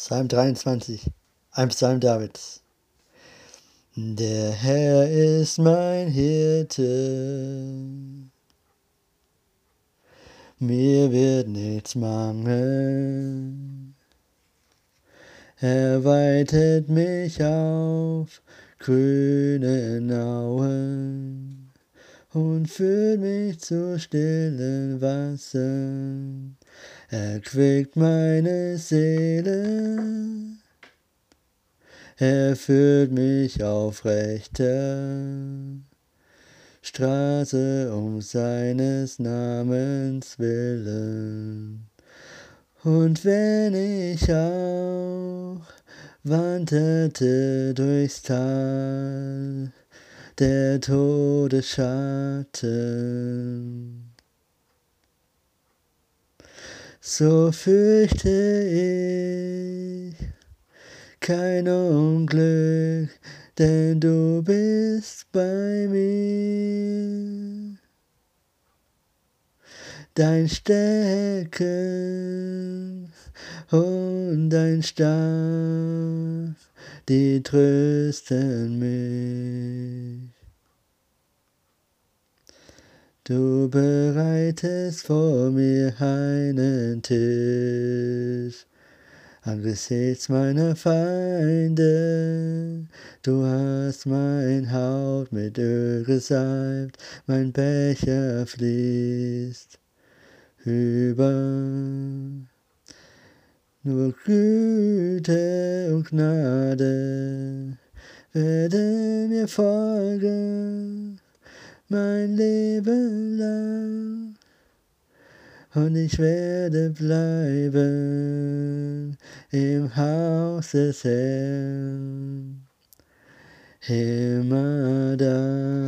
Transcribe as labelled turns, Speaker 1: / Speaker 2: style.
Speaker 1: Psalm 23, ein Psalm Davids. Der Herr ist mein Hirte, mir wird nichts mangeln. Er weitet mich auf grünen Auen und führt mich zu stillen Wassern erquickt meine Seele. Er führt mich auf rechter Straße um seines Namens willen. Und wenn ich auch wanderte durchs Tal der Todesschatten, so fürchte ich kein Unglück, denn du bist bei mir. Dein Stecken und dein Stab, die trösten mich. Du bereitest vor mir einen Tisch angesichts meiner Feinde. Du hast mein Haut mit Öl gesalbt, mein Becher fließt über. Nur Güte und Gnade werden mir folgen mein Leben lang. Und ich werde bleiben im Haus des Herrn immer da.